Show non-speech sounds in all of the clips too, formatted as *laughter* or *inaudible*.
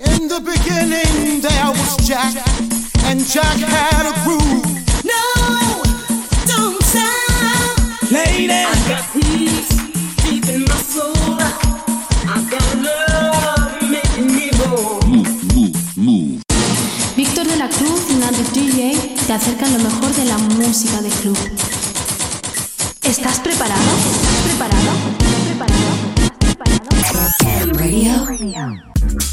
In the beginning there was Jack, and Jack had a groove. No, don't stop. Lady, I got peace deep in my soul. I got love making me whole. Víctor de la Cruz y Nandi DJ te acercan lo mejor de la música de club. ¿Estás preparado? ¿Estás preparado? ¿Estás preparado? Radio.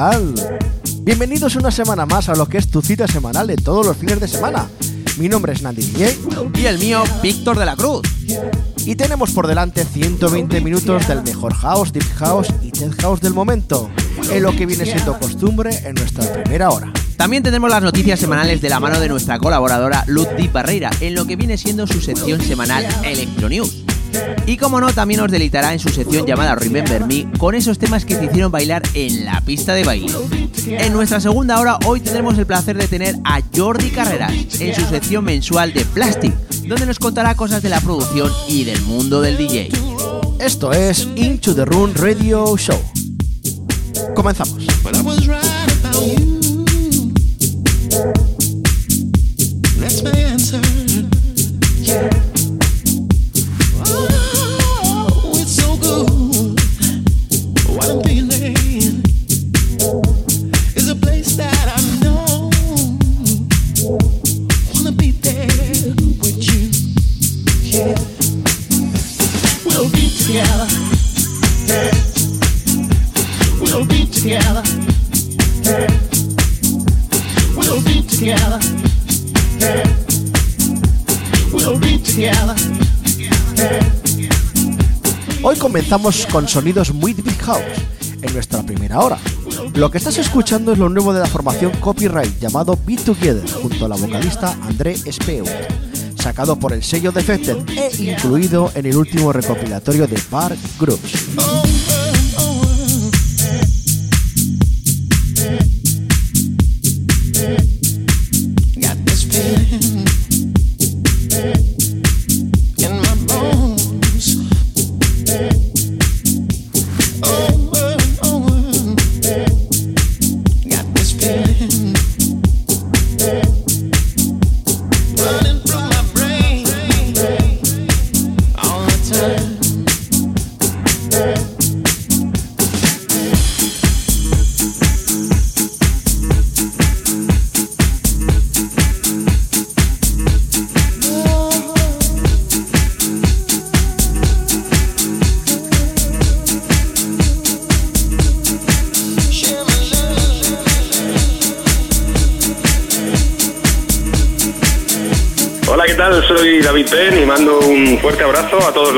Tal? Bienvenidos una semana más a lo que es tu cita semanal de todos los fines de semana. Mi nombre es Nandi DJ Y el mío, Víctor de la Cruz. y tenemos por delante 120 minutos del mejor house, deep house y tech house del momento, en lo que viene siendo costumbre en nuestra primera hora. También tenemos las noticias semanales de la mano de nuestra colaboradora Luz Di Barreira, en lo que viene siendo su sección semanal Electro News. Y como no, también os deleitará en su sección llamada Remember Me con esos temas que te hicieron bailar en la pista de baile. En nuestra segunda hora hoy tendremos el placer de tener a Jordi Carreras en su sección mensual de Plastic, donde nos contará cosas de la producción y del mundo del DJ. Esto es Into the Room Radio Show. Comenzamos. Hoy comenzamos con sonidos muy deep house en nuestra primera hora. Lo que estás escuchando es lo nuevo de la formación Copyright llamado Be Together junto a la vocalista André Speu, sacado por el sello Defected e incluido en el último recopilatorio de Bar Groups.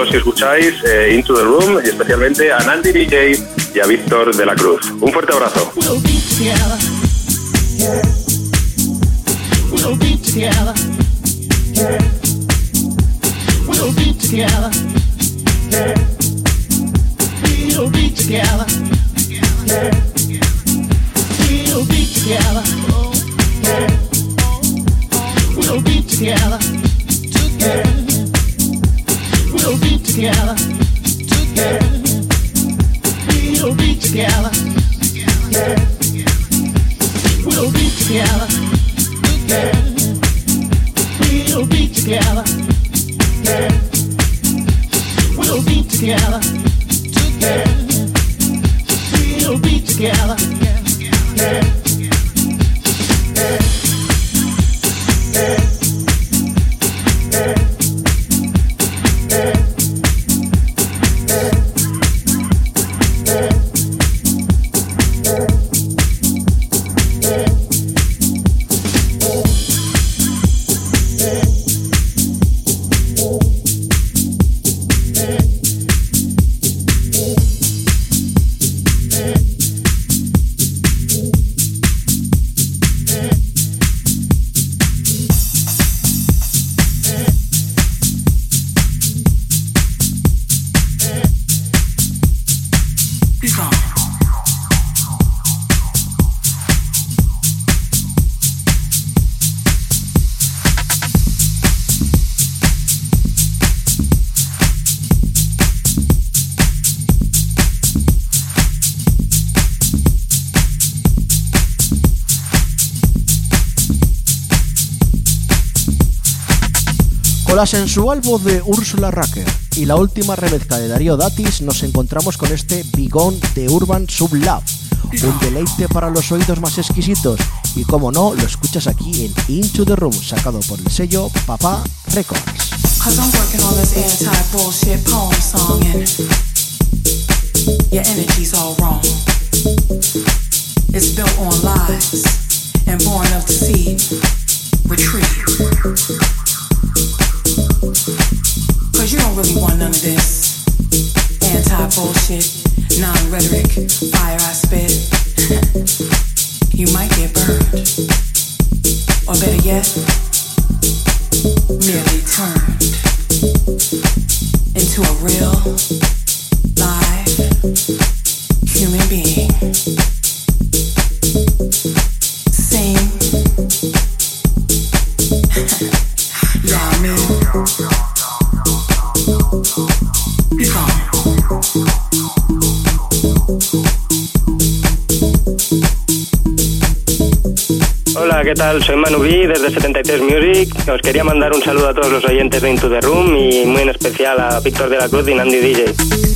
Todos los que escucháis eh, Into the Room y especialmente a Nandy DJ y a Víctor de la Cruz. Un fuerte abrazo. Sensual voz de Úrsula Racker. Y la última remezcla de Darío Datis nos encontramos con este Bigón de Urban Sub Love, un deleite para los oídos más exquisitos. Y como no, lo escuchas aquí en Into the Room, sacado por el sello Papá Records. Don't really want none of this anti-bullshit, non-rhetoric, fire I spit. *laughs* you might get burned. Or better yet, merely turned into a real, live human being. ¿Qué tal? Soy Manu B desde 73 Music. Os quería mandar un saludo a todos los oyentes de Into the Room y muy en especial a Víctor de la Cruz y Nandy DJ.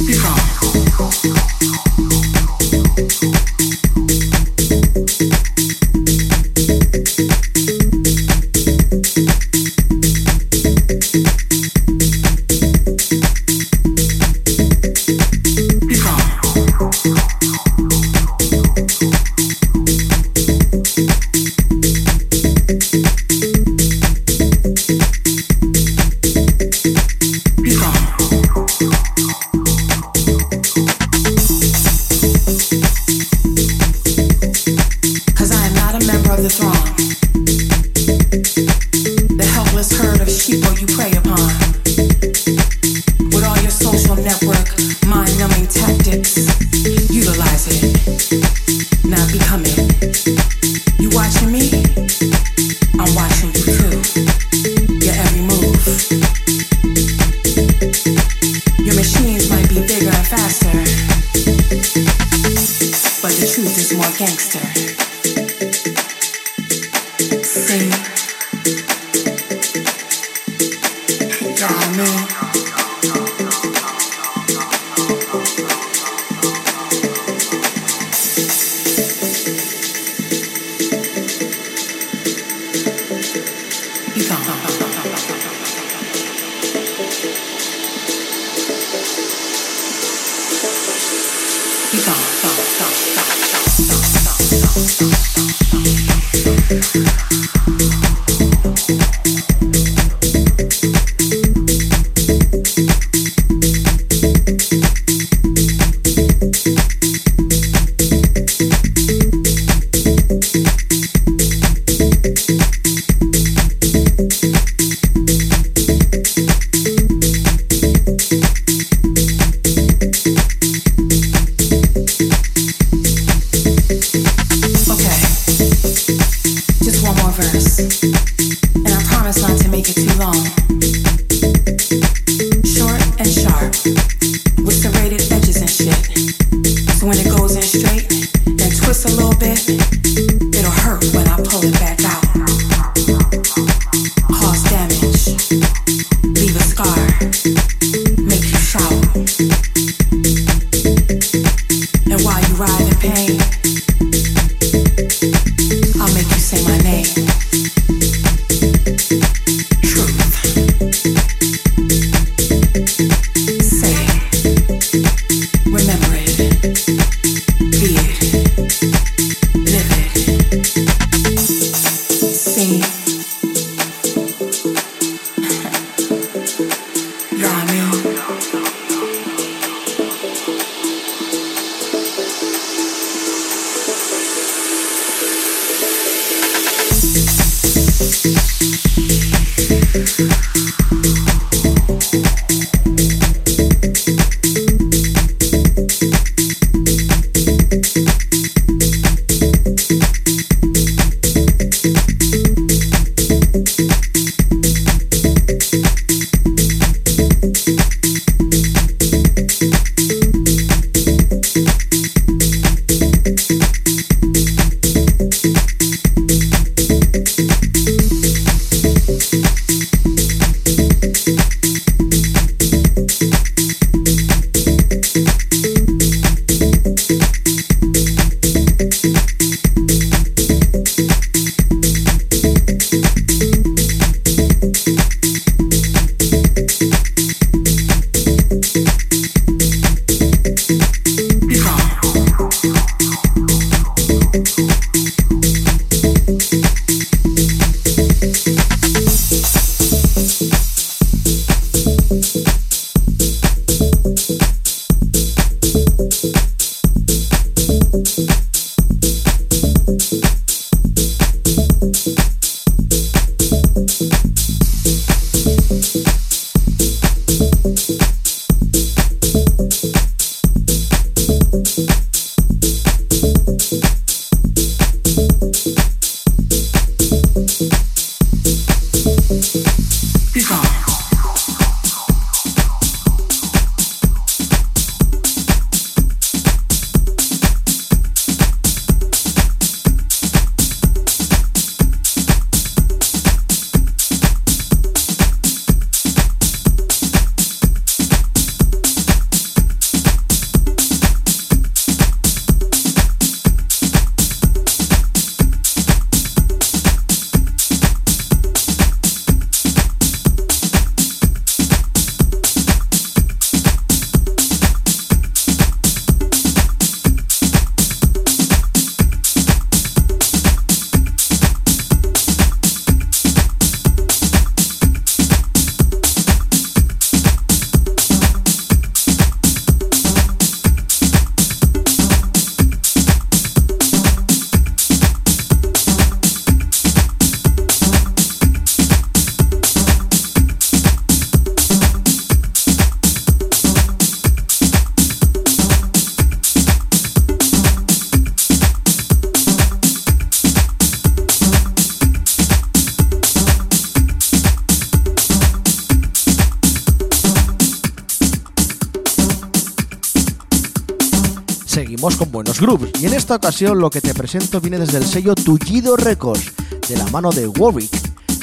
Y en esta ocasión lo que te presento viene desde el sello Tullido Records, de la mano de Warwick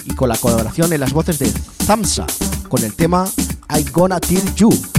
y con la colaboración en las voces de Zamsa, con el tema I Gonna Tell You.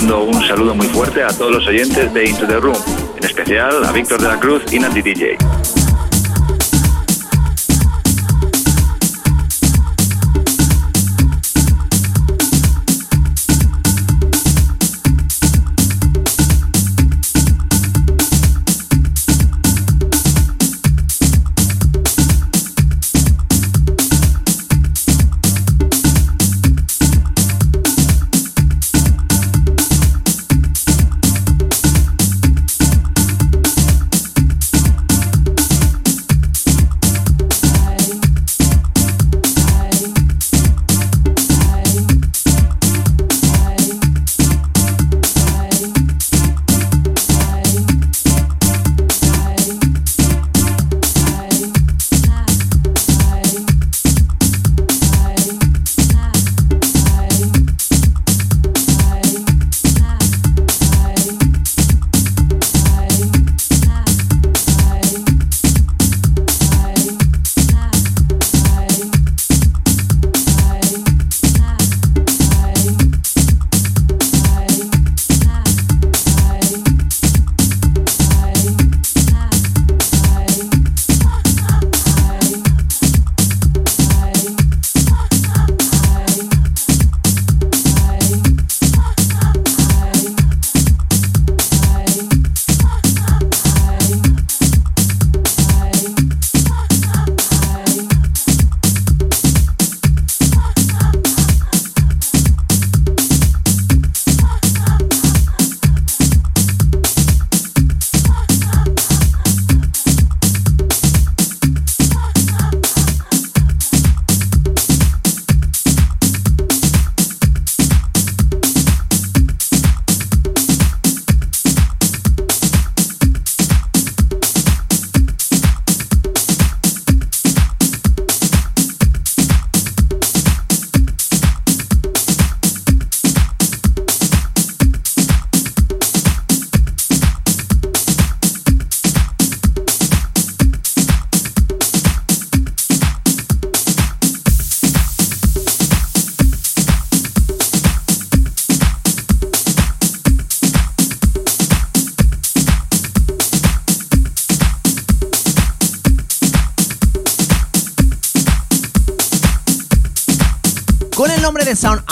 Mando un saludo muy fuerte a todos los oyentes de Into the Room, en especial a Víctor de la Cruz y Nati DJ.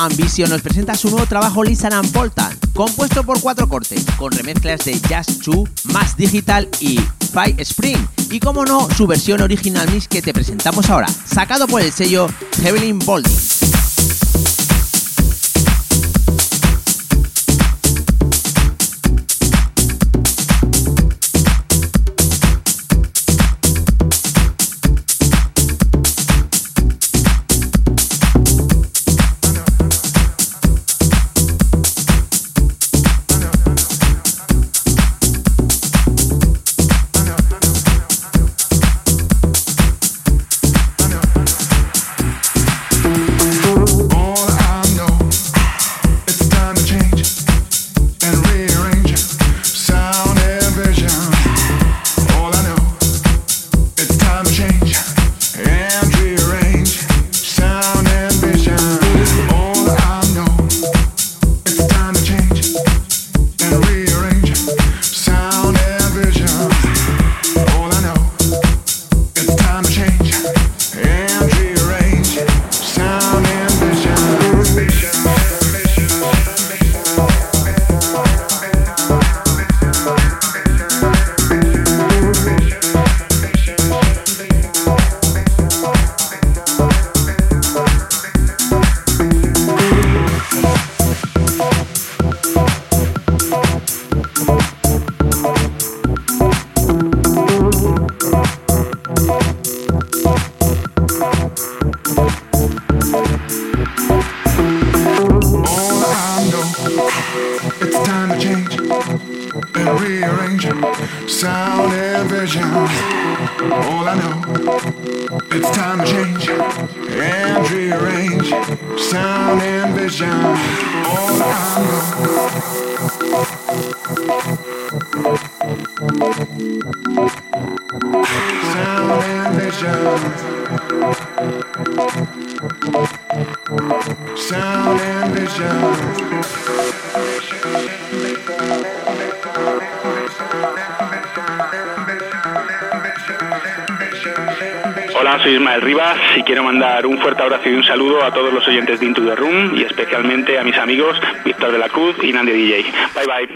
Ambition nos presenta su nuevo trabajo Listen and Poltan, compuesto por cuatro cortes, con remezclas de Jazz 2, Mass Digital y Five Spring, y como no, su versión original mix que te presentamos ahora, sacado por el sello Heavenly Bolding. Lacuz y Nande DJ. Bye bye.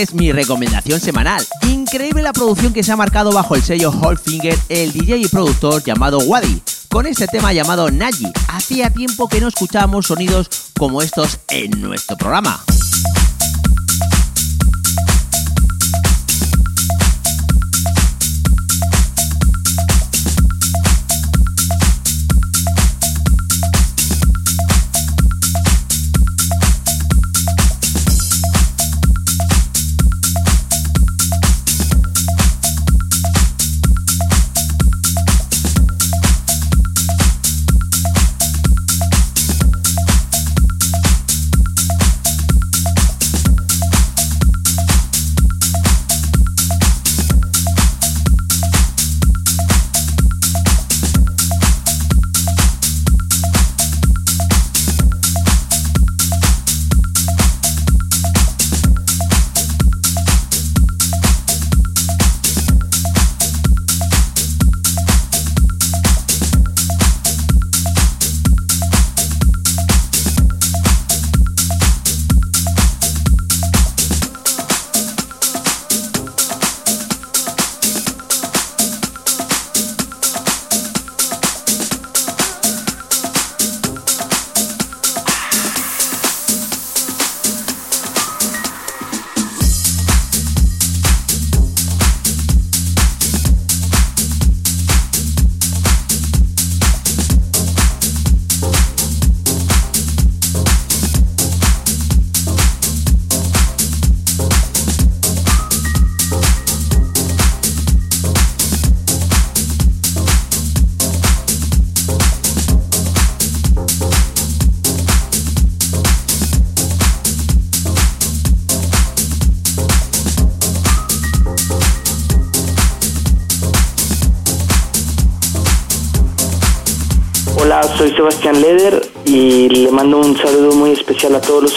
es mi recomendación semanal. Increíble la producción que se ha marcado bajo el sello Holfinger, el DJ y productor llamado Wadi, con este tema llamado Naji. Hacía tiempo que no escuchábamos sonidos como estos en nuestro programa.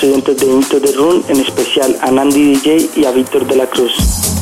De Into the Room, en especial a Nandi DJ y a Víctor de la Cruz.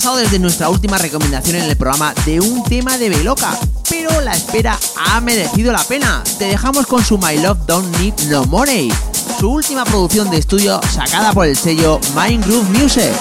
Pasado desde nuestra última recomendación en el programa de un tema de Beloca, pero la espera ha merecido la pena. Te dejamos con su My Love Don't Need No Money. su última producción de estudio sacada por el sello Mind Groove Music.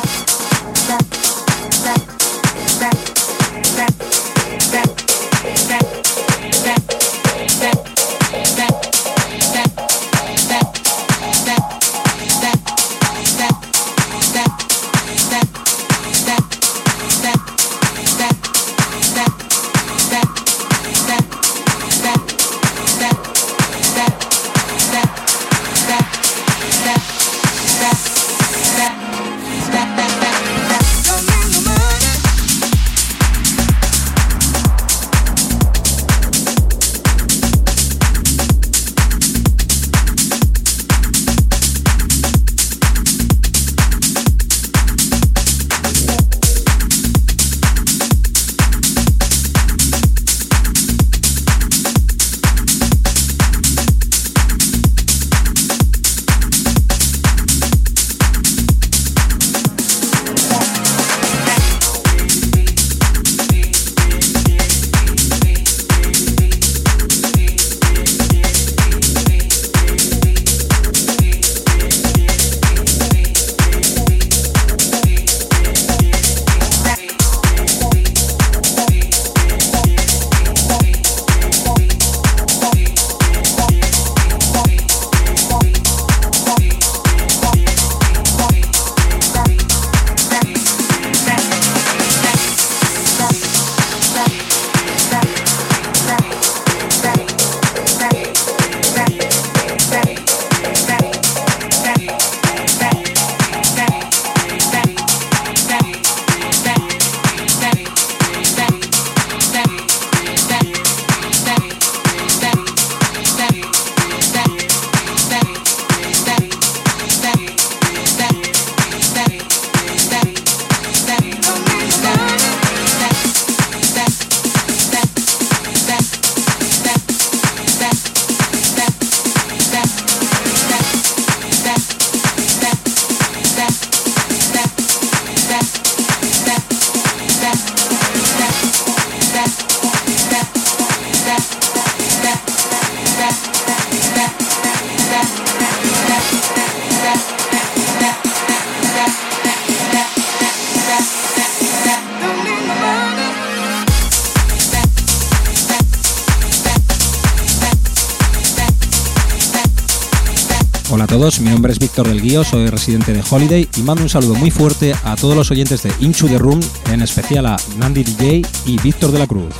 Víctor del Guío, soy residente de Holiday y mando un saludo muy fuerte a todos los oyentes de Into the Room, en especial a Nandi DJ y Víctor de la Cruz.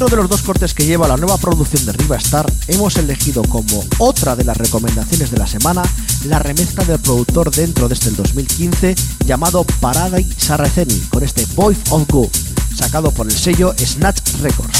Dentro de los dos cortes que lleva la nueva producción de Riva Star, hemos elegido como otra de las recomendaciones de la semana la remezcla del productor dentro de este 2015 llamado Paradise Sarraceni con este Boy of Go, sacado por el sello Snatch Records.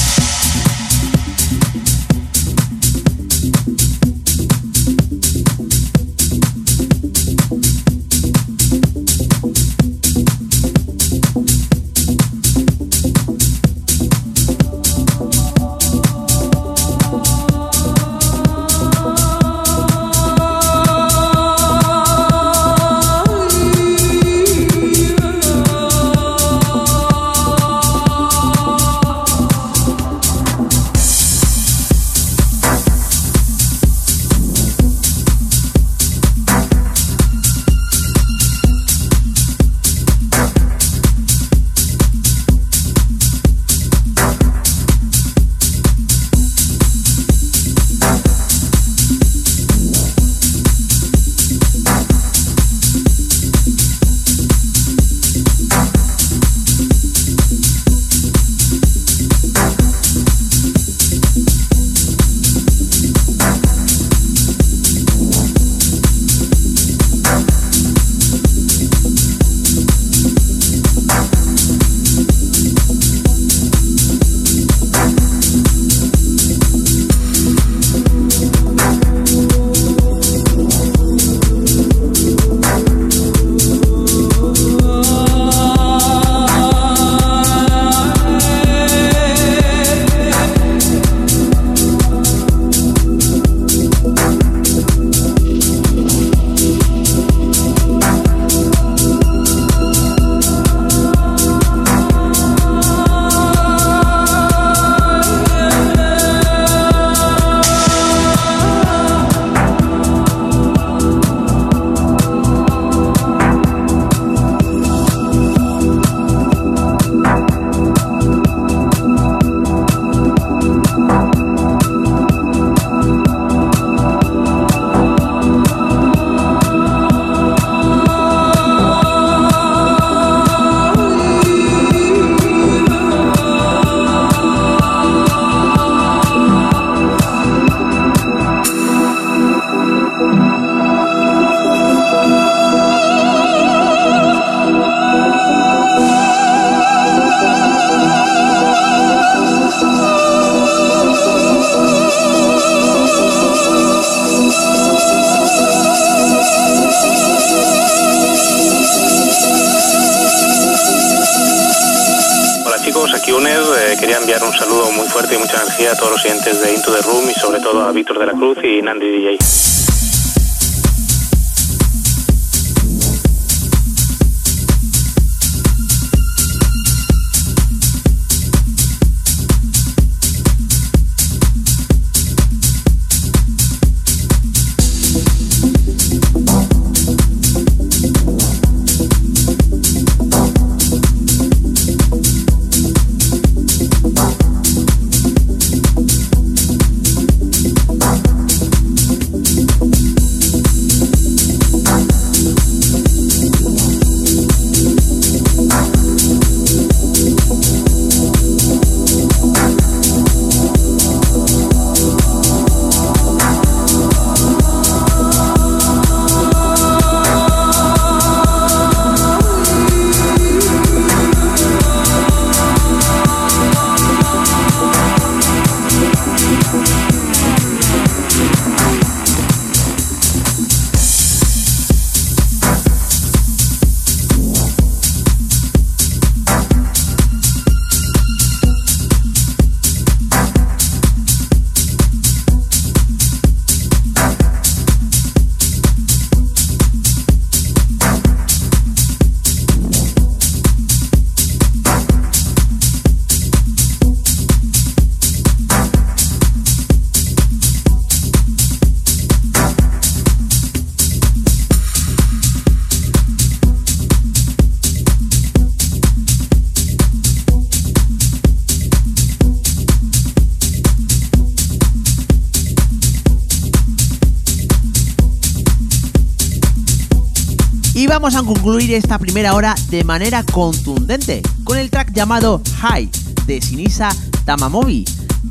A todos los oyentes de Into the Room y sobre todo a Víctor de la Cruz y Nandi DJ. Vamos a concluir esta primera hora de manera contundente con el track llamado High de Sinisa Tamamobi.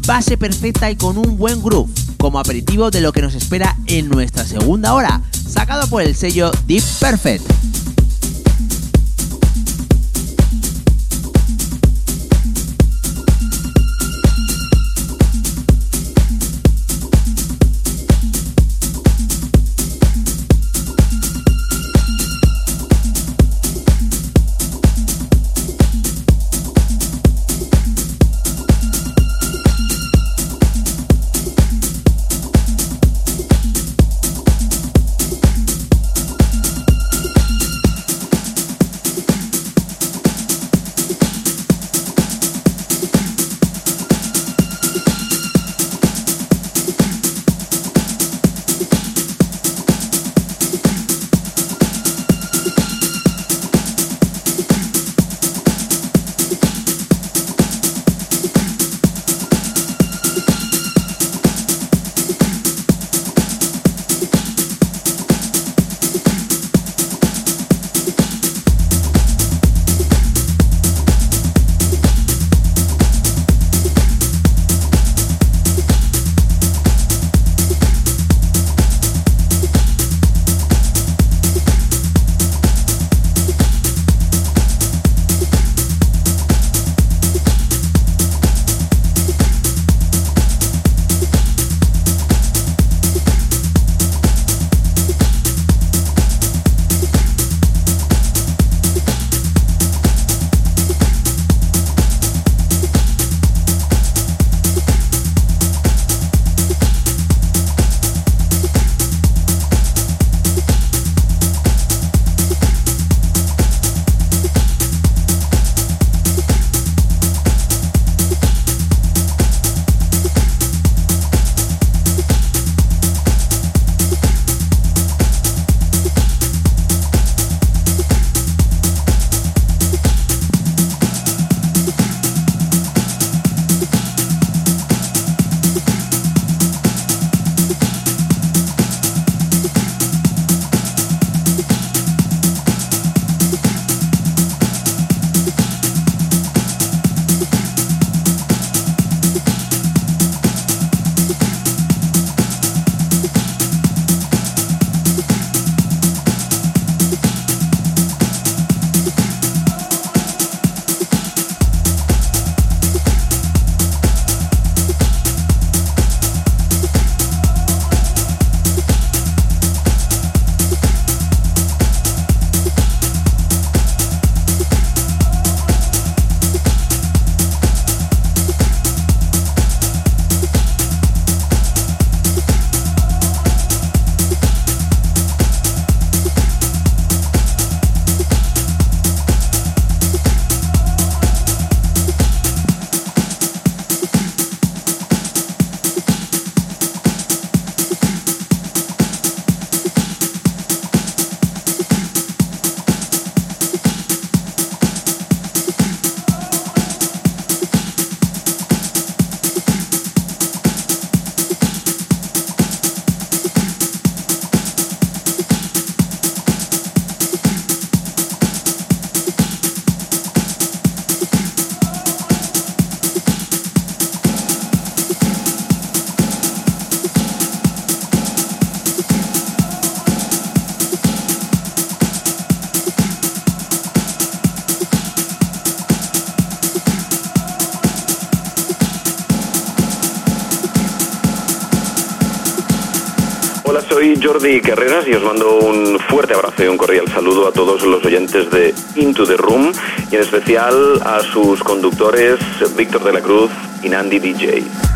Base perfecta y con un buen groove, como aperitivo de lo que nos espera en nuestra segunda hora, sacado por el sello Deep Perfect. Jordi Carreras y os mando un fuerte abrazo y un cordial saludo a todos los oyentes de Into the Room y en especial a sus conductores Víctor de la Cruz y Nandi DJ.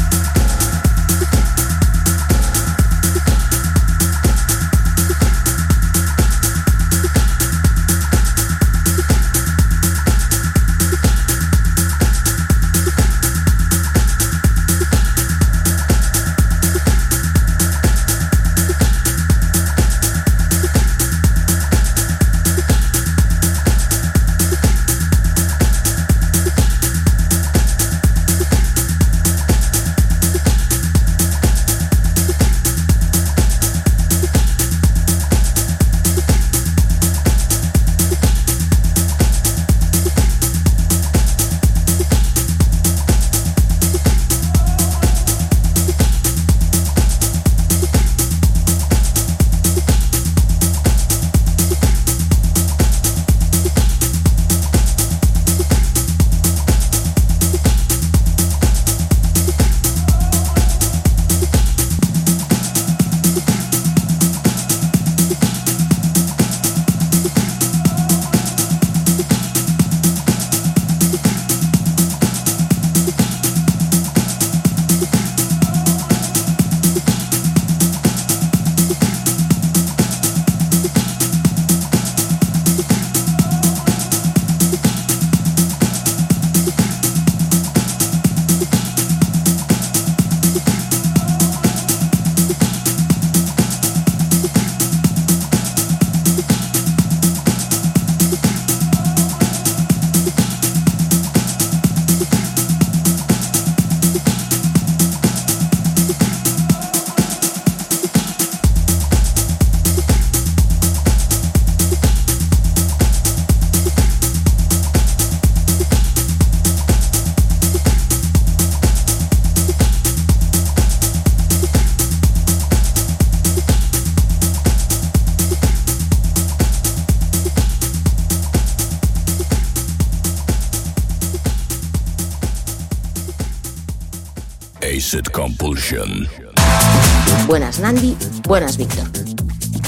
Buenas Nandi, buenas Víctor.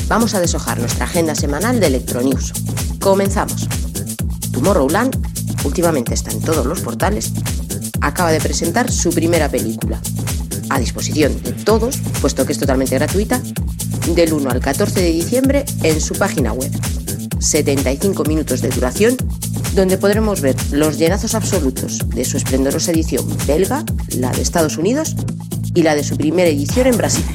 Vamos a deshojar nuestra agenda semanal de Electronews. Comenzamos. Tomorrowland, últimamente está en todos los portales, acaba de presentar su primera película. A disposición de todos, puesto que es totalmente gratuita, del 1 al 14 de diciembre en su página web. 75 minutos de duración, donde podremos ver los llenazos absolutos de su esplendorosa edición belga, la de Estados Unidos y la de su primera edición en Brasil.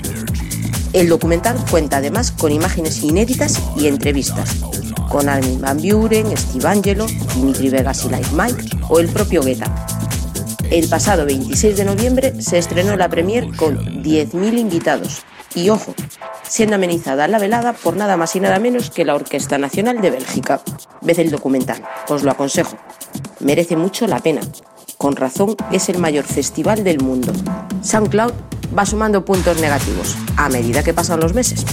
El documental cuenta además con imágenes inéditas y entrevistas con Armin Van Buren, Steve Angelo, Dimitri Vegas y Like Mike o el propio Guetta. El pasado 26 de noviembre se estrenó la premier con 10.000 invitados y ojo, siendo amenizada la velada por nada más y nada menos que la Orquesta Nacional de Bélgica. Ved el documental, os lo aconsejo. Merece mucho la pena. Con razón es el mayor festival del mundo. SoundCloud va sumando puntos negativos a medida que pasan los meses.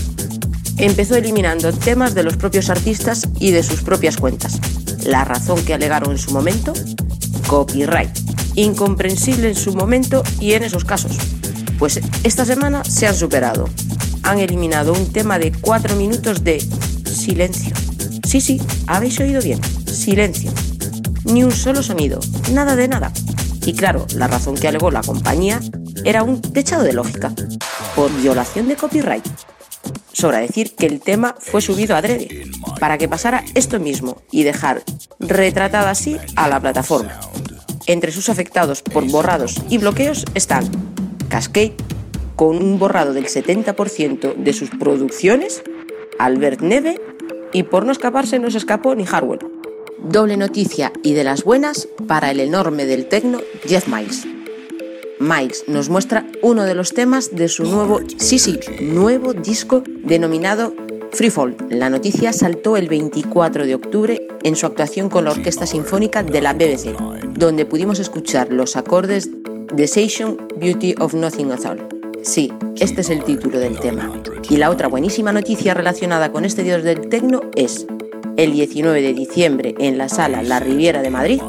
Empezó eliminando temas de los propios artistas y de sus propias cuentas. La razón que alegaron en su momento, copyright. Incomprensible en su momento y en esos casos. Pues esta semana se han superado. Han eliminado un tema de 4 minutos de silencio. Sí, sí, habéis oído bien. Silencio. Ni un solo sonido. Nada de nada. Y claro, la razón que alegó la compañía era un techado de lógica. Por violación de copyright. Sobra decir que el tema fue subido adrede, para que pasara esto mismo y dejar retratada así a la plataforma. Entre sus afectados por borrados y bloqueos están Cascade, con un borrado del 70% de sus producciones, Albert Neve y por no escaparse no se escapó ni Harwell. Doble noticia y de las buenas para el enorme del tecno Jeff Miles. Miles nos muestra uno de los temas de su nuevo, nuevo disco denominado Freefall. La noticia saltó el 24 de octubre en su actuación con la Orquesta Sinfónica de la BBC, donde pudimos escuchar los acordes The Station Beauty of Nothing at All. Sí, este es el título del tema. Y la otra buenísima noticia relacionada con este dios del tecno es, el 19 de diciembre en la sala La Riviera de Madrid,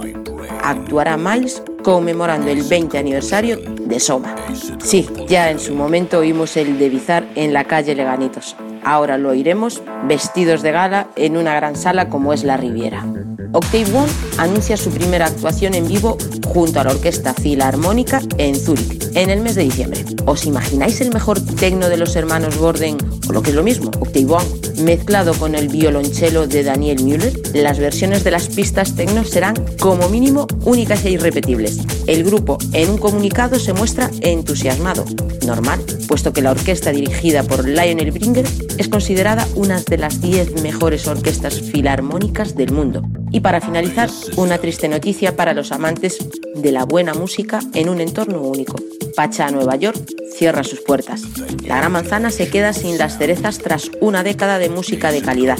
actuará Miles conmemorando el 20 aniversario de Soma. Sí, ya en su momento oímos el de Bizar en la calle Leganitos. Ahora lo oiremos vestidos de gala en una gran sala como es la Riviera. Octave One anuncia su primera actuación en vivo junto a la Orquesta Filarmónica en Zúrich en el mes de diciembre. ¿Os imagináis el mejor tecno de los hermanos Borden, o lo que es lo mismo, Octave One, mezclado con el violonchelo de Daniel Müller? Las versiones de las pistas tecno serán como mínimo únicas e irrepetibles. El grupo en un comunicado se muestra entusiasmado, normal, puesto que la orquesta dirigida por Lionel Bringer es considerada una de las 10 mejores orquestas filarmónicas del mundo. Y para finalizar, una triste noticia para los amantes de la buena música en un entorno único. Pacha, Nueva York, cierra sus puertas. La Gran Manzana se queda sin las cerezas tras una década de música de calidad.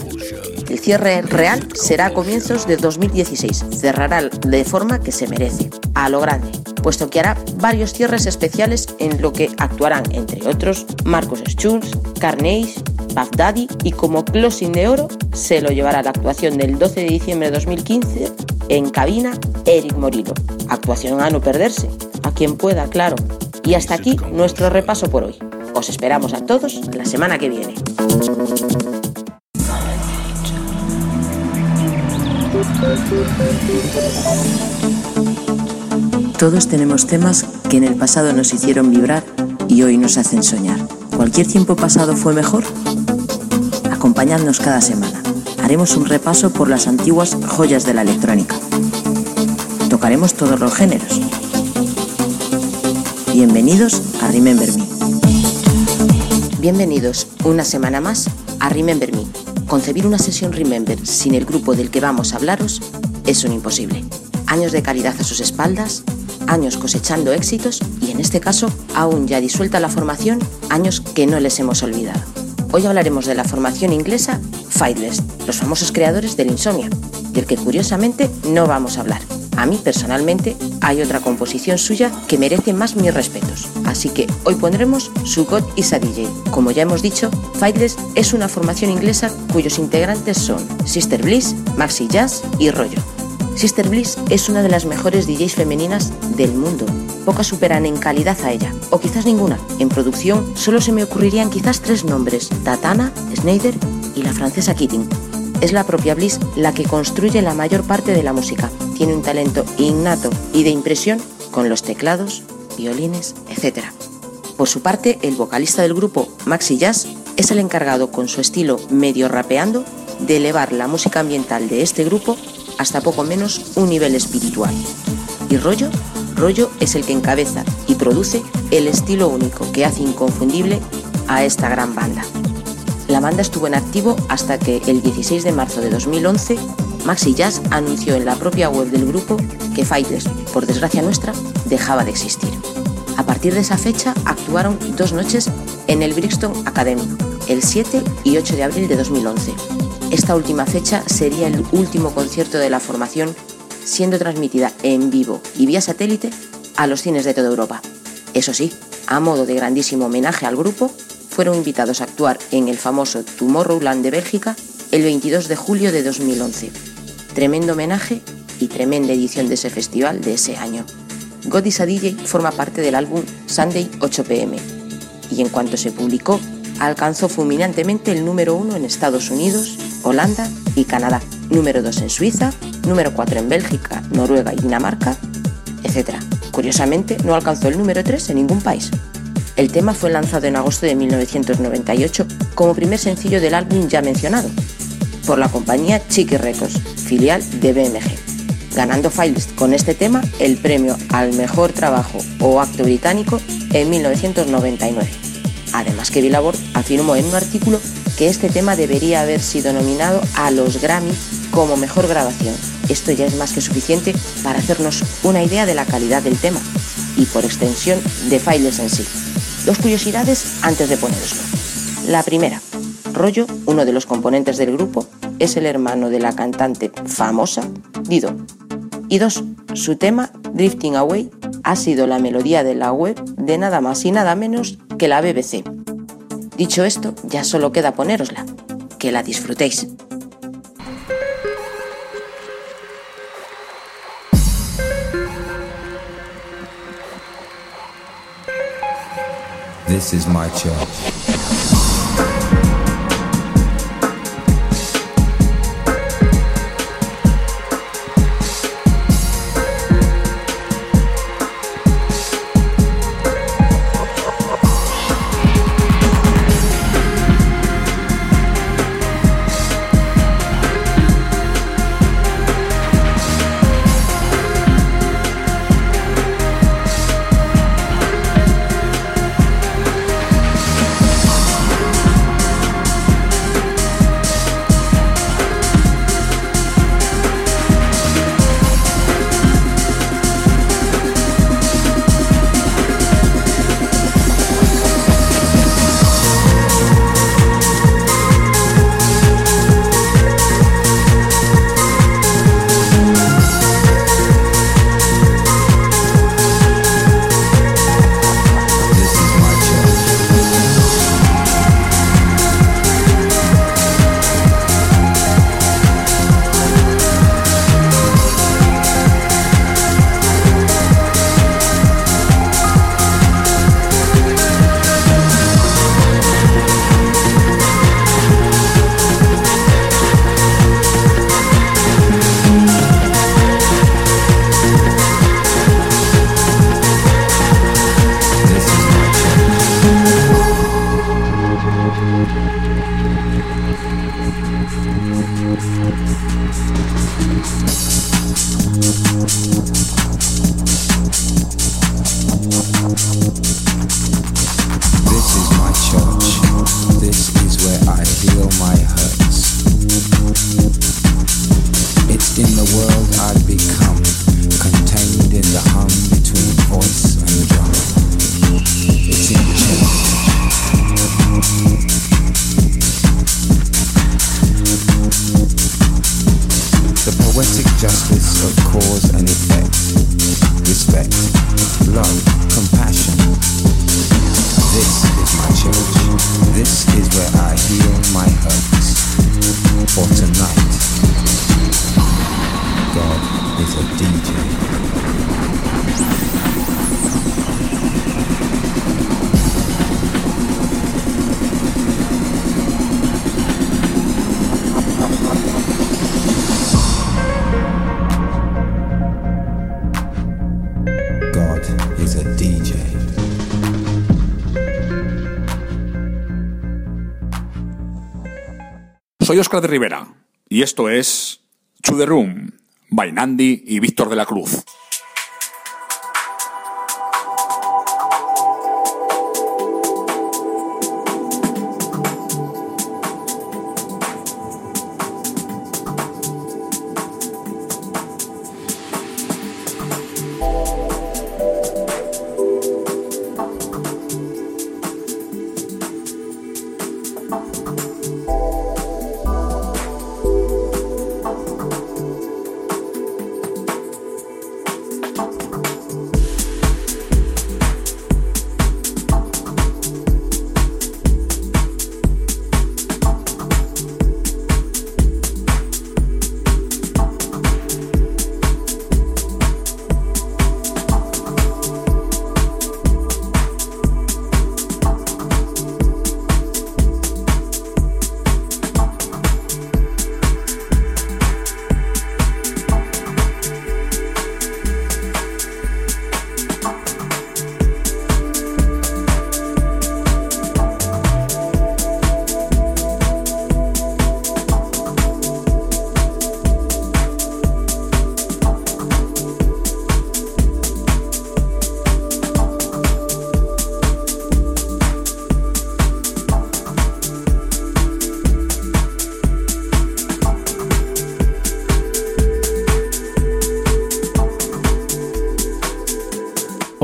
El cierre real será a comienzos de 2016. Cerrará de forma que se merece, a lo grande, puesto que hará varios cierres especiales en lo que actuarán, entre otros, Marcos Schulz, Carnage, Puff Daddy y como closing de oro se lo llevará la actuación del 12 de diciembre de 2015 en cabina Eric Morillo. Actuación a no perderse, a quien pueda, claro. Y hasta aquí nuestro repaso por hoy. Os esperamos a todos la semana que viene. Todos tenemos temas que en el pasado nos hicieron vibrar y hoy nos hacen soñar. ¿Cualquier tiempo pasado fue mejor? Acompañadnos cada semana. Haremos un repaso por las antiguas joyas de la electrónica. Tocaremos todos los géneros. Bienvenidos a Remember Me. Bienvenidos una semana más a Remember Me. Concebir una sesión Remember sin el grupo del que vamos a hablaros es un imposible. Años de calidad a sus espaldas, años cosechando éxitos y en este caso, aún ya disuelta la formación, años que no les hemos olvidado. Hoy hablaremos de la formación inglesa Fightless, los famosos creadores del Insomnia, del que curiosamente no vamos a hablar. A mí personalmente hay otra composición suya que merece más mis respetos, así que hoy pondremos su God is a DJ. Como ya hemos dicho, Fightless es una formación inglesa cuyos integrantes son Sister Bliss, Maxi Jazz y Rollo. Sister Bliss es una de las mejores DJs femeninas del mundo, pocas superan en calidad a ella, o quizás ninguna. En producción solo se me ocurrirían quizás tres nombres, Tatana, Schneider y la francesa Keating. Es la propia Bliss la que construye la mayor parte de la música. Tiene un talento innato y de impresión con los teclados, violines, etc. Por su parte, el vocalista del grupo, Maxi Jazz, es el encargado con su estilo medio rapeando de elevar la música ambiental de este grupo hasta poco menos un nivel espiritual. ¿Y Rollo? Rollo es el que encabeza y produce el estilo único que hace inconfundible a esta gran banda. La banda estuvo en activo hasta que el 16 de marzo de 2011 Maxi Jazz anunció en la propia web del grupo que Fightless, por desgracia nuestra, dejaba de existir. A partir de esa fecha actuaron dos noches en el Brixton Academy, el 7 y 8 de abril de 2011. Esta última fecha sería el último concierto de la formación, siendo transmitida en vivo y vía satélite a los cines de toda Europa. Eso sí, a modo de grandísimo homenaje al grupo, fueron invitados a actuar en el famoso Tomorrowland de Bélgica el 22 de julio de 2011. Tremendo homenaje y tremenda edición de ese festival de ese año. God is a DJ forma parte del álbum Sunday 8 pm y en cuanto se publicó alcanzó fulminantemente el número 1 en Estados Unidos, Holanda y Canadá, número 2 en Suiza, número 4 en Bélgica, Noruega y Dinamarca, etc. Curiosamente, no alcanzó el número 3 en ningún país. El tema fue lanzado en agosto de 1998 como primer sencillo del álbum ya mencionado, por la compañía Chiqui Records, filial de BMG, ganando Files con este tema el premio al mejor trabajo o acto británico en 1999. Además que Billboard afirmó en un artículo que este tema debería haber sido nominado a los Grammy como mejor grabación. Esto ya es más que suficiente para hacernos una idea de la calidad del tema y por extensión de Files en sí. Dos curiosidades antes de poneroslo. La primera, Rollo, uno de los componentes del grupo, es el hermano de la cantante famosa Dido. Y dos, su tema, Drifting Away, ha sido la melodía de la web de nada más y nada menos que la BBC. Dicho esto, ya solo queda ponérosla. Que la disfrutéis. This is my church. Soy Oscar de Rivera y esto es To The by Nandi y Víctor de la Cruz.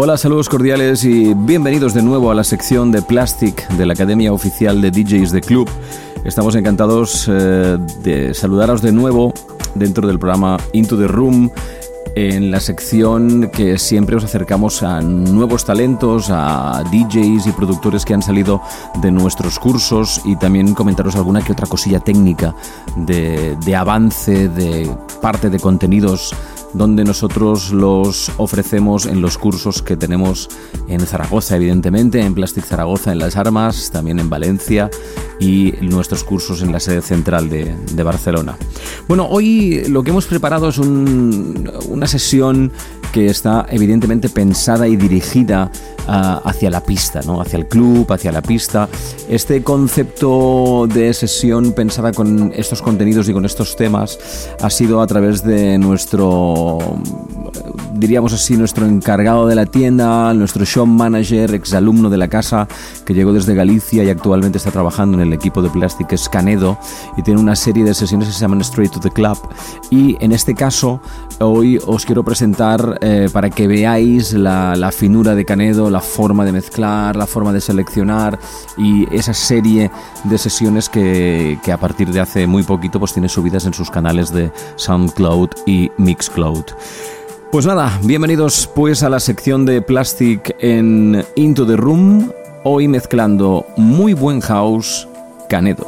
Hola, saludos cordiales y bienvenidos de nuevo a la sección de Plastic de la Academia Oficial de DJs de Club. Estamos encantados eh, de saludaros de nuevo dentro del programa Into the Room en la sección que siempre os acercamos a nuevos talentos, a DJs y productores que han salido de nuestros cursos y también comentaros alguna que otra cosilla técnica de, de avance, de parte de contenidos donde nosotros los ofrecemos en los cursos que tenemos en Zaragoza, evidentemente, en Plastic Zaragoza, en Las Armas, también en Valencia y nuestros cursos en la sede central de, Barcelona. Bueno, hoy lo que hemos preparado es un, una sesión que está evidentemente pensada y dirigida uh, hacia la pista, ¿no? hacia el club, hacia la pista. Este concepto de sesión pensada con estos contenidos y con estos temas ha sido a través de nuestro, diríamos así, nuestro encargado de la tienda, nuestro show manager, exalumno de la casa, que llegó desde Galicia y actualmente está trabajando en el equipo de Plastic, es Canedo, y tiene una serie de sesiones que se llaman Straight to the Club. Y en este caso, hoy os quiero presentar eh, para que veáis la, la, finura de Canedo, la forma de mezclar, la forma de seleccionar y esa serie de sesiones que, que, a partir de hace muy poquito pues tiene subidas en sus canales de SoundCloud y Mixcloud. Pues nada, bienvenidos pues a la sección de Plastic en Into the Room, hoy mezclando muy buen house, Canedo.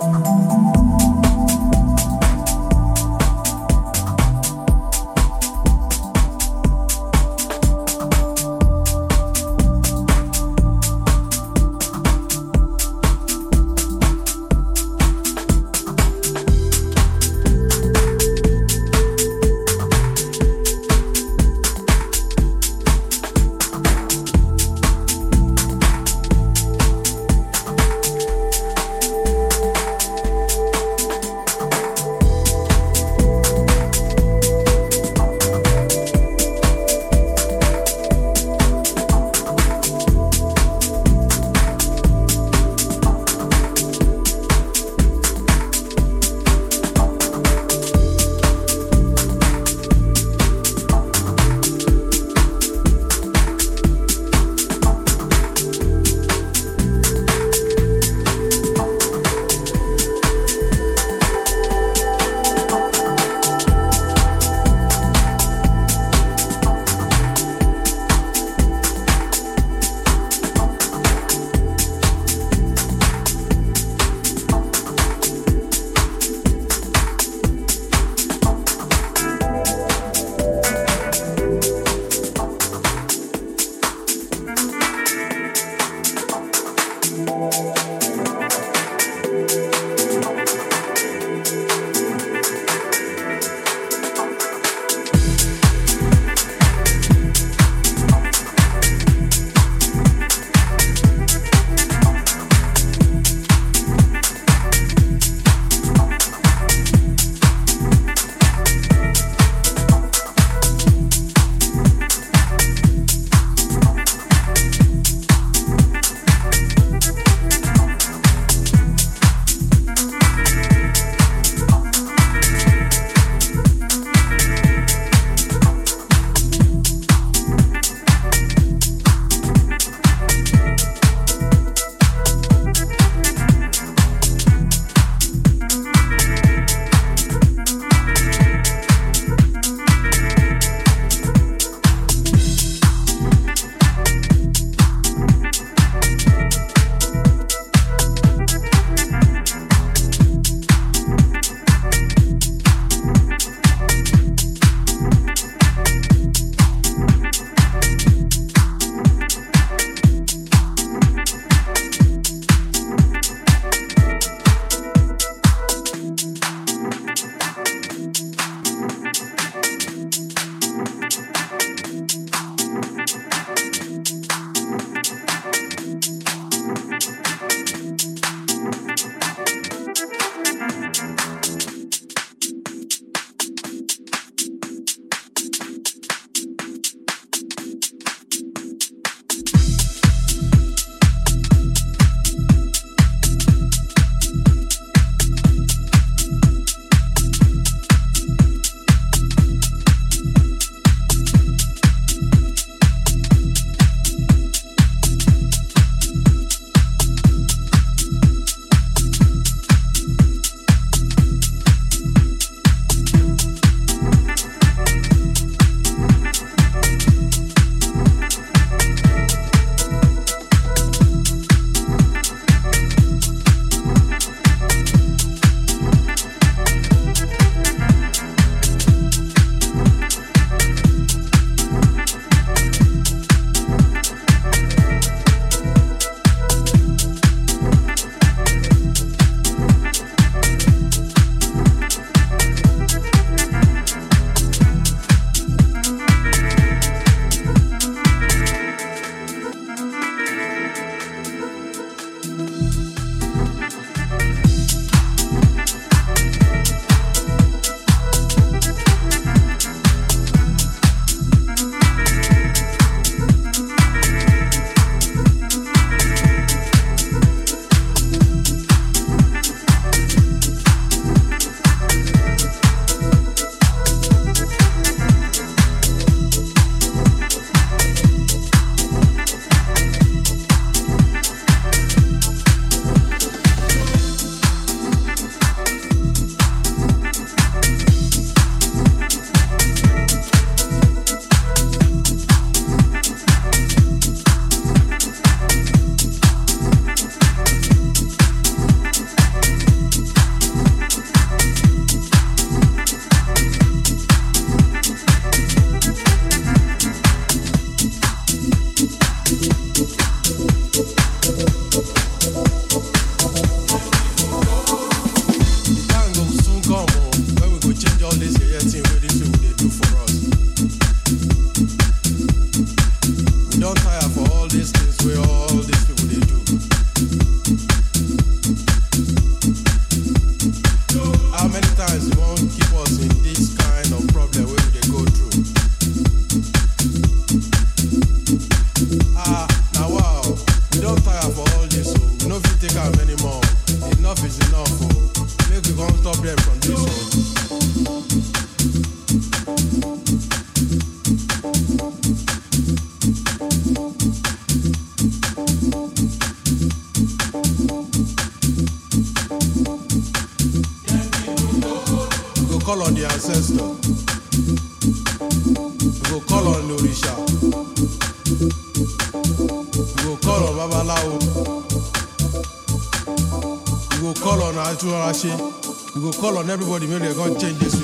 Everybody make they come change this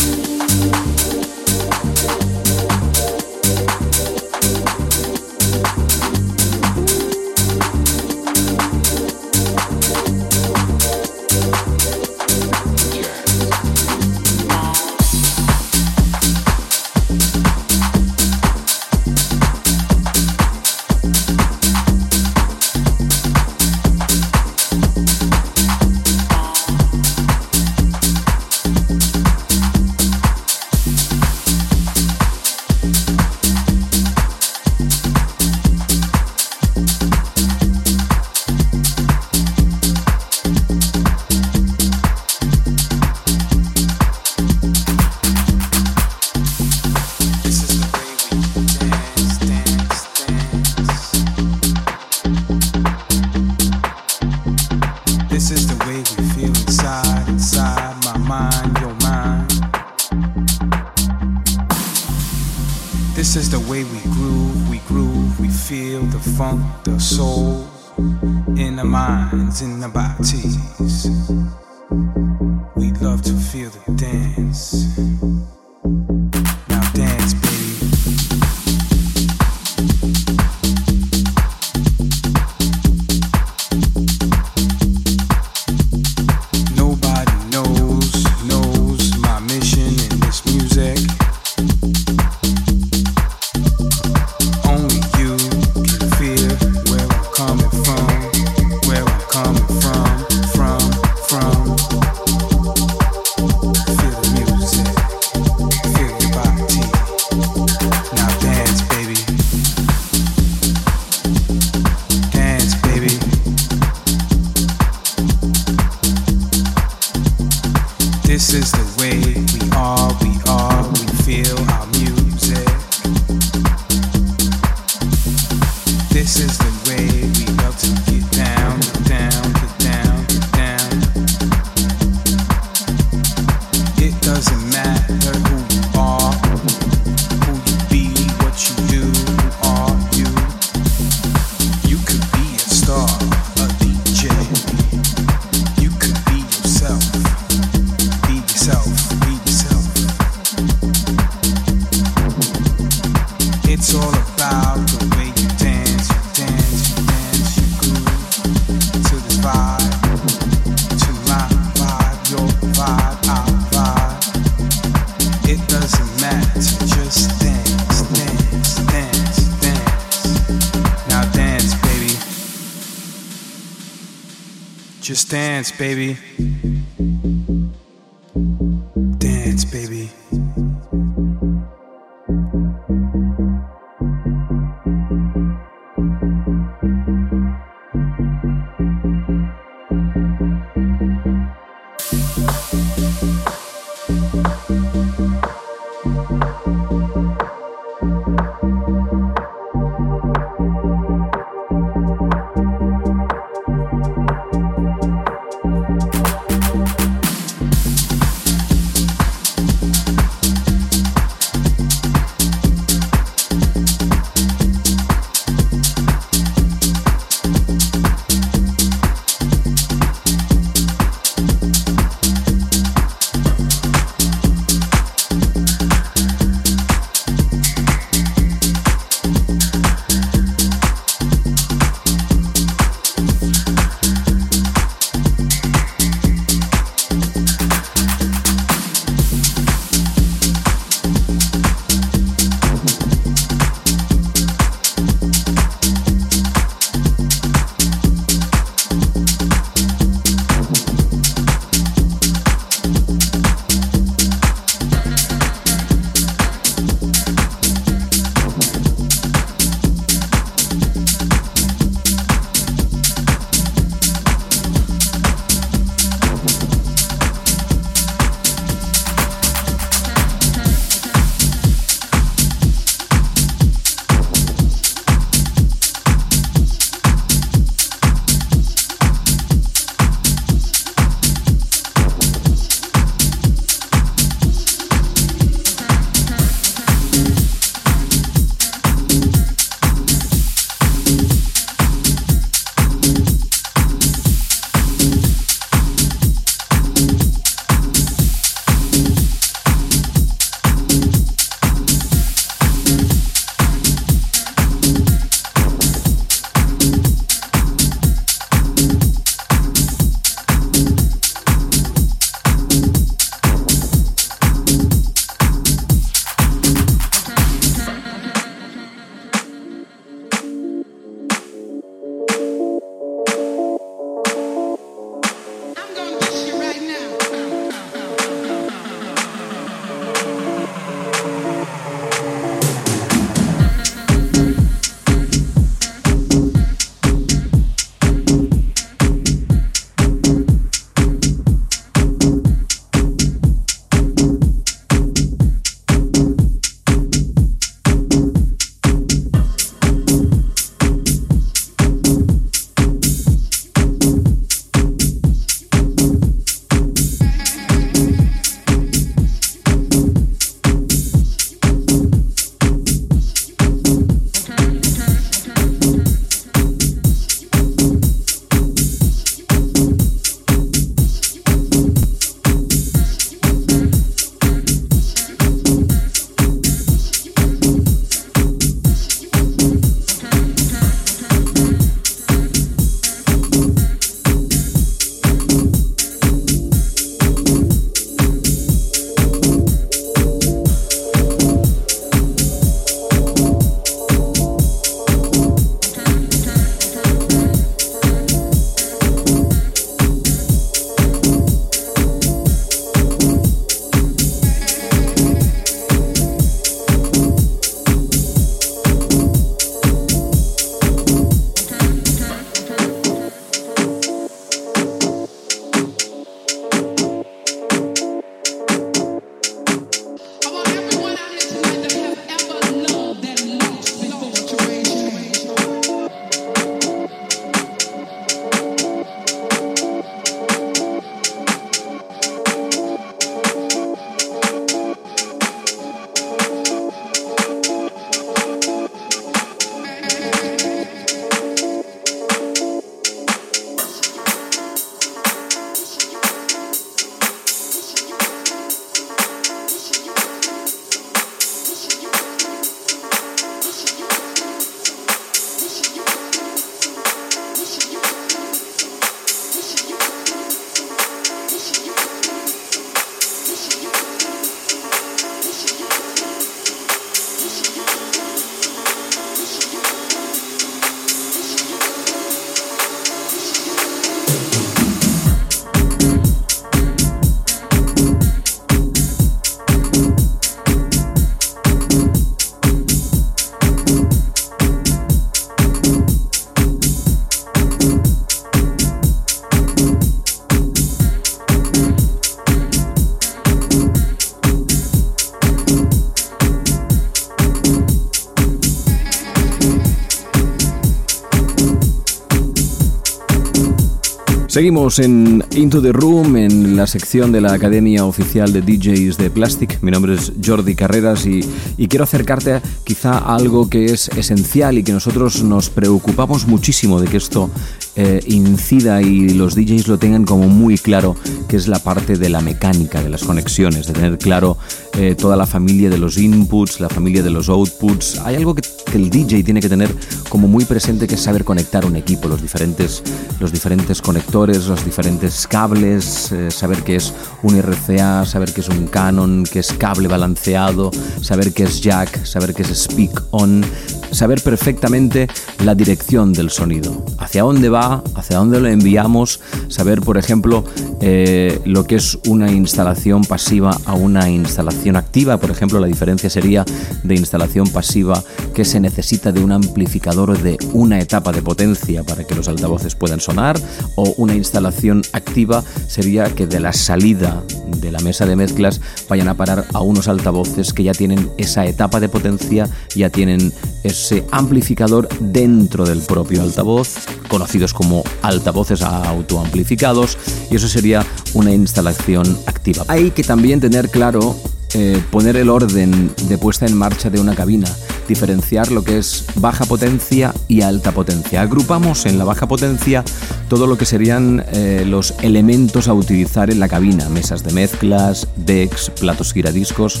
Seguimos en Into the Room, en la sección de la Academia Oficial de DJs de Plastic. Mi nombre es Jordi Carreras y, quiero acercarte quizá a algo que es esencial y que nosotros nos preocupamos muchísimo de que esto eh, incida y los DJs lo tengan como muy claro, que es la parte de la mecánica, de las conexiones, de tener claro eh, toda la familia de los inputs, la familia de los outputs. Hay algo que, que el DJ tiene que tener como muy presente, que es saber conectar un equipo, los diferentes, los diferentes conectores los diferentes cables, eh, saber qué es un RCA, saber qué es un Canon, qué es cable balanceado, saber qué es jack, saber qué es speak on, saber perfectamente la dirección del sonido, hacia dónde va, hacia dónde lo enviamos, saber, por ejemplo, eh, lo que es una instalación pasiva a una instalación activa, por ejemplo, la diferencia sería de instalación pasiva que se necesita de un amplificador de una etapa de potencia para que los altavoces puedan sonar o una instalación activa sería que de la salida de la mesa de mezclas vayan a parar a unos altavoces que ya tienen esa etapa de potencia, ya tienen ese amplificador del propio altavoz, conocidos como altavoces autoamplificados, y eso sería una instalación activa. Hay que también tener claro eh, poner el orden de puesta en marcha de una cabina, diferenciar lo que es baja potencia y alta potencia. Agrupamos en la baja potencia todo lo que serían eh, los elementos a utilizar en la cabina, mesas de mezclas, decks, platos giradiscos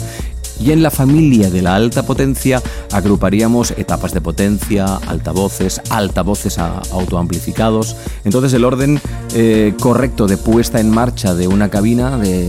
y en la familia de la alta potencia agruparíamos etapas de potencia, altavoces, altavoces autoamplificados. Entonces el orden eh, correcto de puesta en marcha de una cabina, de,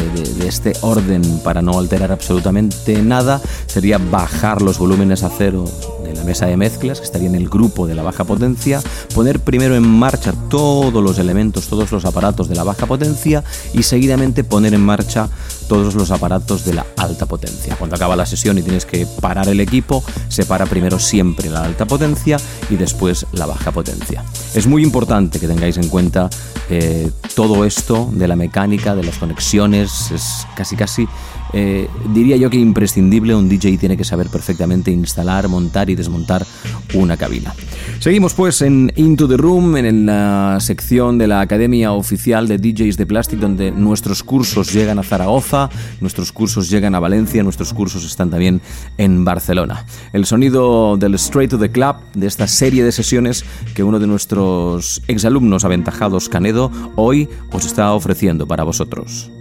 este orden para no alterar absolutamente nada, sería bajar los volúmenes a cero de la mesa de mezclas, que estaría en el grupo de la baja potencia, poner primero en marcha todos los elementos, todos los aparatos de la baja potencia y seguidamente poner en marcha todos los aparatos de la alta potencia. Cuando acaba la sesión y tienes que parar el equipo, se para primero siempre la alta potencia y después la baja potencia. Es muy importante que tengáis en cuenta eh, todo esto de la mecánica, de las conexiones, es casi casi eh, diría yo que imprescindible, un DJ tiene que saber perfectamente instalar, montar y desmontar una cabina. Seguimos pues en Into the Room, en la sección de la Academia Oficial de DJs de Plastic, donde nuestros cursos llegan a Zaragoza, nuestros cursos llegan a Valencia, nuestros cursos están también en Barcelona. El sonido del Straight to the Club, de esta serie de sesiones que uno de nuestros exalumnos aventajados, Canedo, hoy os está ofreciendo para vosotros.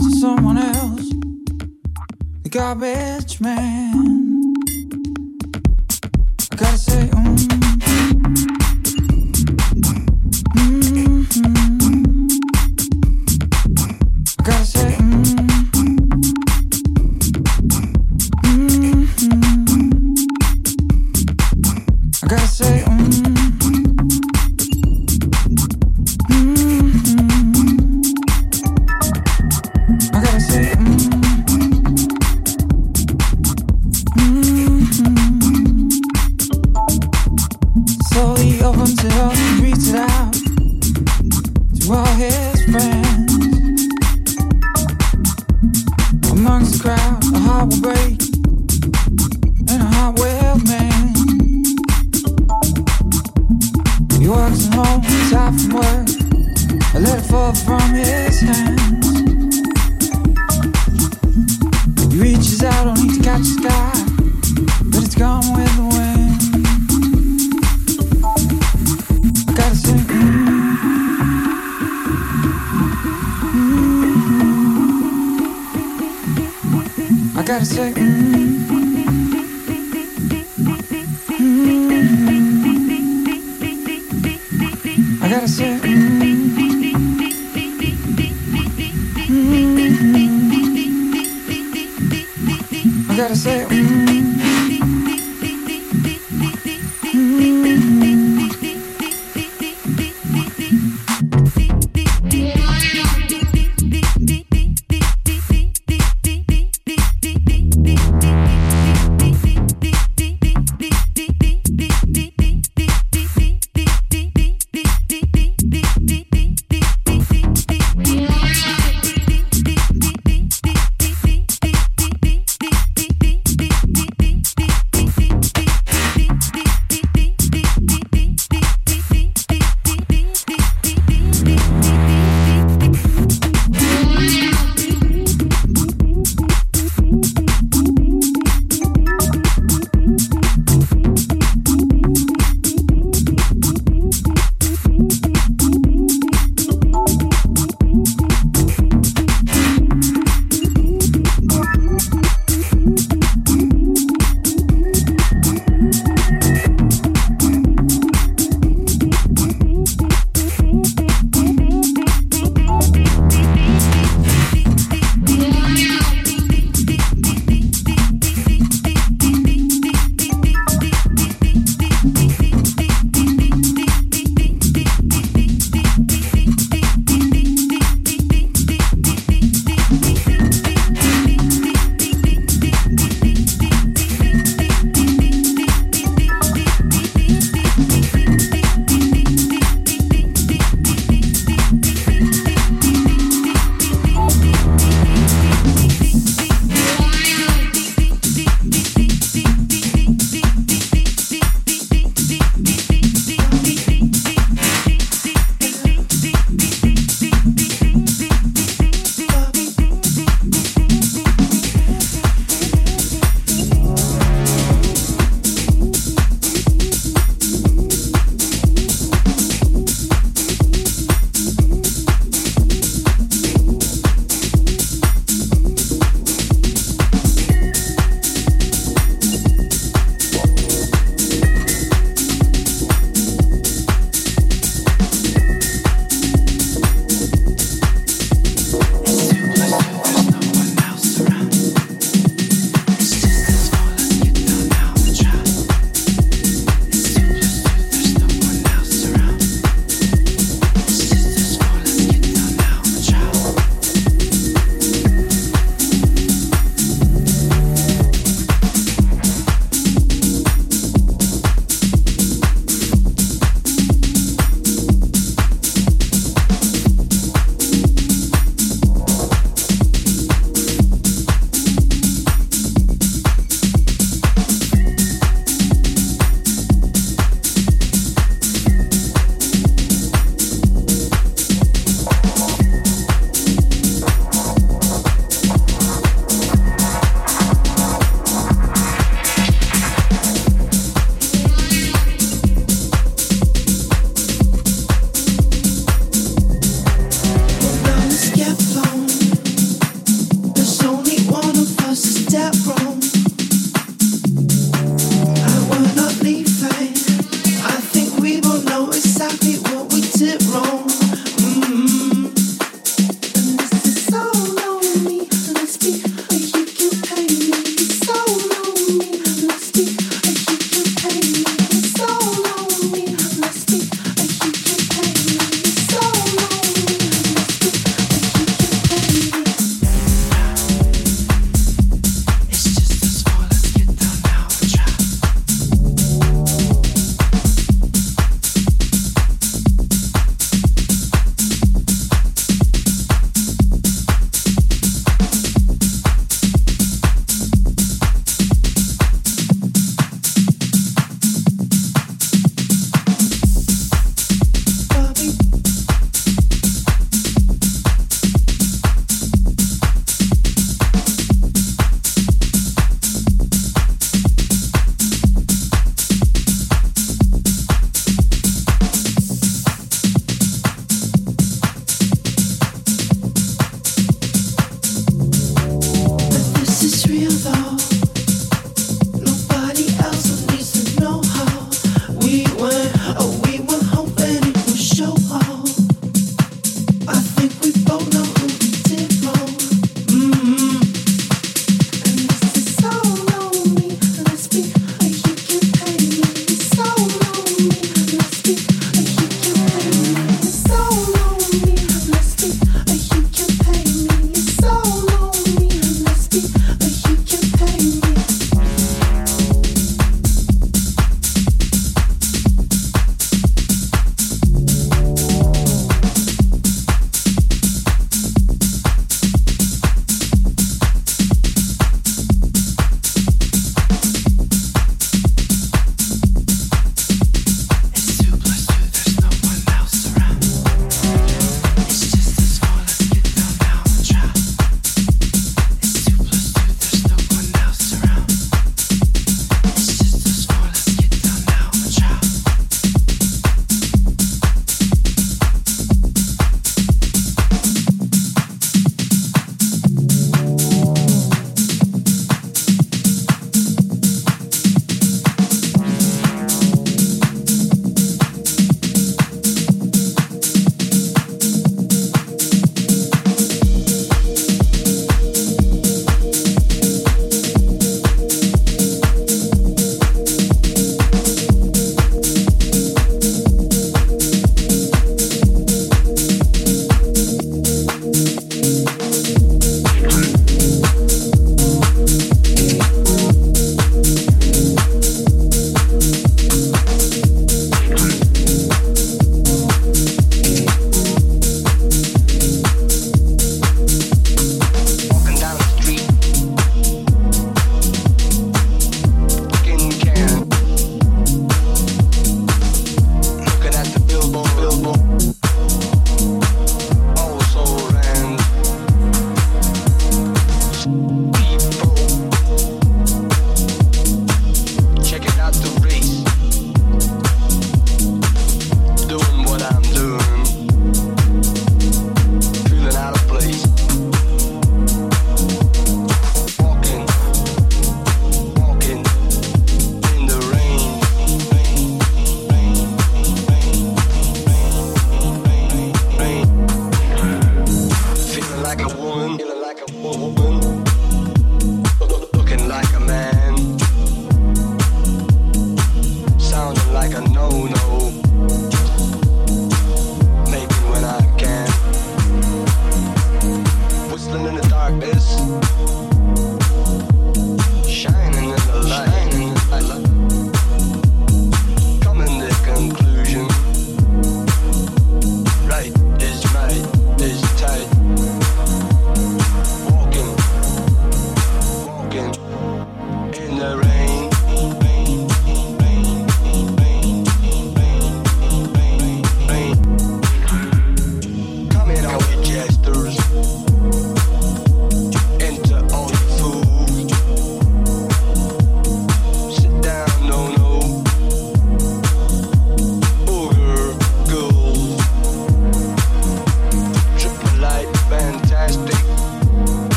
Of someone else. The garbage man.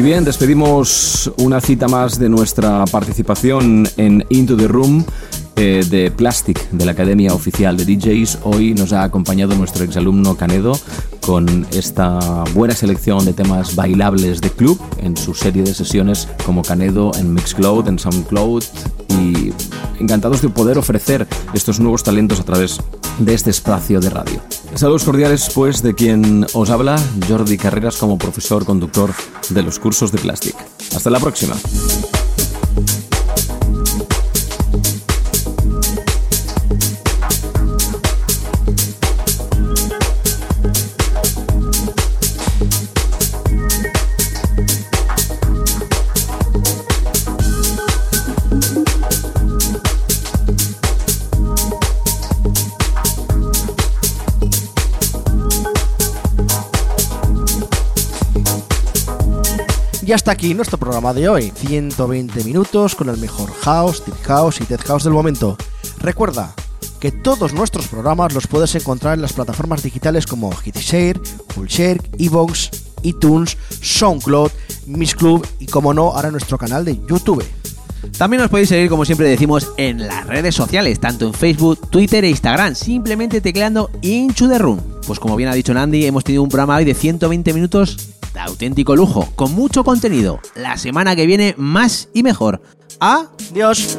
Y bien, despedimos una cita más de nuestra participación en Into the Room eh, de Plastic de la Academia Oficial de DJs. Hoy nos ha acompañado nuestro exalumno Canedo con esta buena selección de temas bailables de club en su serie de sesiones como Canedo en Mixcloud, en Soundcloud y encantados de poder ofrecer estos nuevos talentos a través de este espacio de radio. Saludos cordiales pues de quien os habla, Jordi Carreras como profesor conductor de los cursos de Plastic. Hasta la próxima. Y hasta aquí nuestro programa de hoy. 120 minutos con el mejor house, deep house y dead house del momento. Recuerda que todos nuestros programas los puedes encontrar en las plataformas digitales como Hitshare, Fullshare, Evox, iTunes, SoundCloud, Miss Club y como no, ahora nuestro canal de YouTube. También nos podéis seguir, como siempre decimos, en las redes sociales, tanto en Facebook, Twitter e Instagram, simplemente tecleando Into the Room. Pues como bien ha dicho Nandi, hemos tenido un programa hoy de 120 minutos auténtico lujo, con mucho contenido. La semana que viene, más y mejor. Adiós.